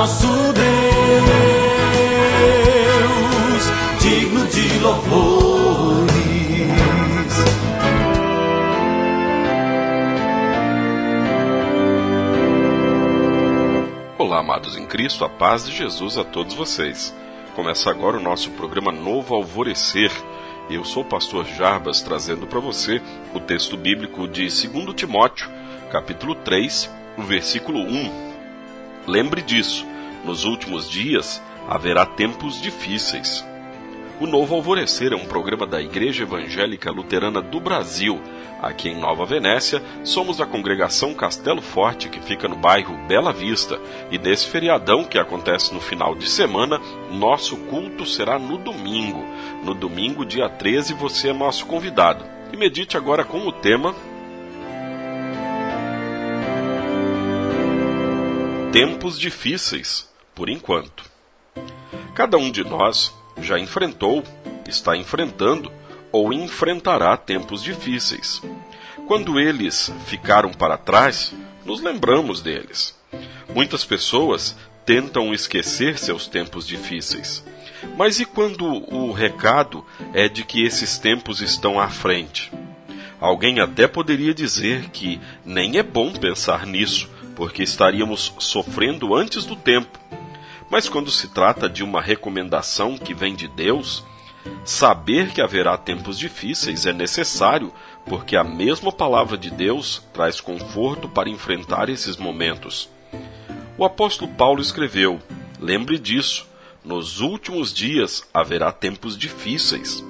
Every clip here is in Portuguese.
nosso Deus, digno de louvores. Olá, amados em Cristo, a paz de Jesus a todos vocês. Começa agora o nosso programa Novo Alvorecer. Eu sou o pastor Jarbas, trazendo para você o texto bíblico de 2 Timóteo, capítulo 3, o versículo 1. Lembre disso, nos últimos dias haverá tempos difíceis. O Novo Alvorecer é um programa da Igreja Evangélica Luterana do Brasil. Aqui em Nova Venécia, somos a congregação Castelo Forte, que fica no bairro Bela Vista. E nesse feriadão que acontece no final de semana, nosso culto será no domingo. No domingo, dia 13, você é nosso convidado. E medite agora com o tema Tempos difíceis, por enquanto. Cada um de nós já enfrentou, está enfrentando ou enfrentará tempos difíceis. Quando eles ficaram para trás, nos lembramos deles. Muitas pessoas tentam esquecer seus tempos difíceis. Mas e quando o recado é de que esses tempos estão à frente? Alguém até poderia dizer que nem é bom pensar nisso, porque estaríamos sofrendo antes do tempo. Mas quando se trata de uma recomendação que vem de Deus, saber que haverá tempos difíceis é necessário, porque a mesma palavra de Deus traz conforto para enfrentar esses momentos. O apóstolo Paulo escreveu: Lembre disso, nos últimos dias haverá tempos difíceis.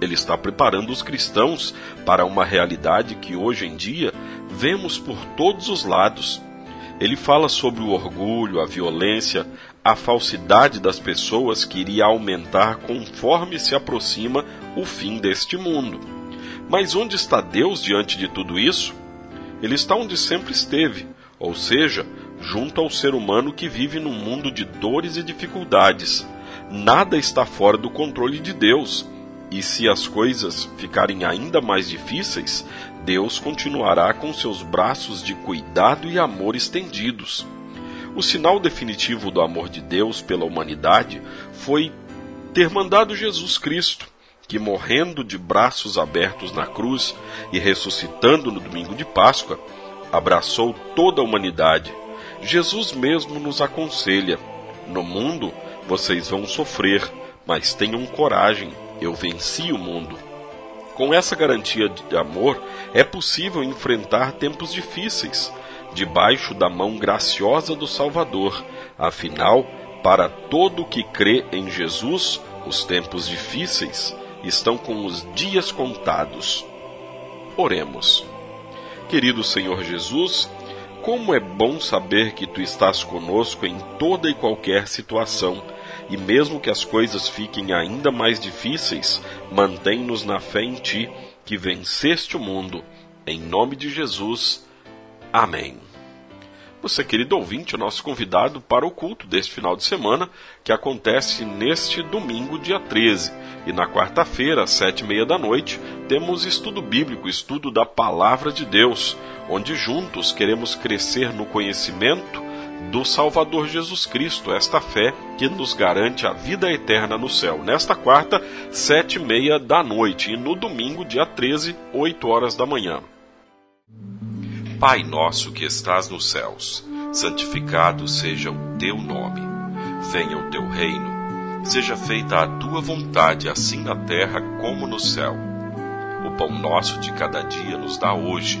Ele está preparando os cristãos para uma realidade que hoje em dia vemos por todos os lados. Ele fala sobre o orgulho, a violência, a falsidade das pessoas que iria aumentar conforme se aproxima o fim deste mundo. Mas onde está Deus diante de tudo isso? Ele está onde sempre esteve, ou seja, junto ao ser humano que vive num mundo de dores e dificuldades. Nada está fora do controle de Deus. E se as coisas ficarem ainda mais difíceis, Deus continuará com seus braços de cuidado e amor estendidos. O sinal definitivo do amor de Deus pela humanidade foi ter mandado Jesus Cristo, que morrendo de braços abertos na cruz e ressuscitando no domingo de Páscoa, abraçou toda a humanidade. Jesus mesmo nos aconselha: No mundo vocês vão sofrer, mas tenham coragem, eu venci o mundo. Com essa garantia de amor, é possível enfrentar tempos difíceis, debaixo da mão graciosa do Salvador. Afinal, para todo que crê em Jesus, os tempos difíceis estão com os dias contados. Oremos. Querido Senhor Jesus, como é bom saber que tu estás conosco em toda e qualquer situação e mesmo que as coisas fiquem ainda mais difíceis, mantém-nos na fé em Ti, que venceste o mundo. Em nome de Jesus. Amém. Você, querido ouvinte, é nosso convidado para o culto deste final de semana, que acontece neste domingo, dia 13. E na quarta-feira, às sete e meia da noite, temos estudo bíblico, estudo da Palavra de Deus, onde juntos queremos crescer no conhecimento do Salvador Jesus Cristo, esta fé que nos garante a vida eterna no céu. Nesta quarta, sete e meia da noite, e no domingo, dia 13, oito horas da manhã. Pai nosso que estás nos céus, santificado seja o teu nome. Venha o teu reino. Seja feita a tua vontade, assim na terra como no céu. O pão nosso de cada dia nos dá hoje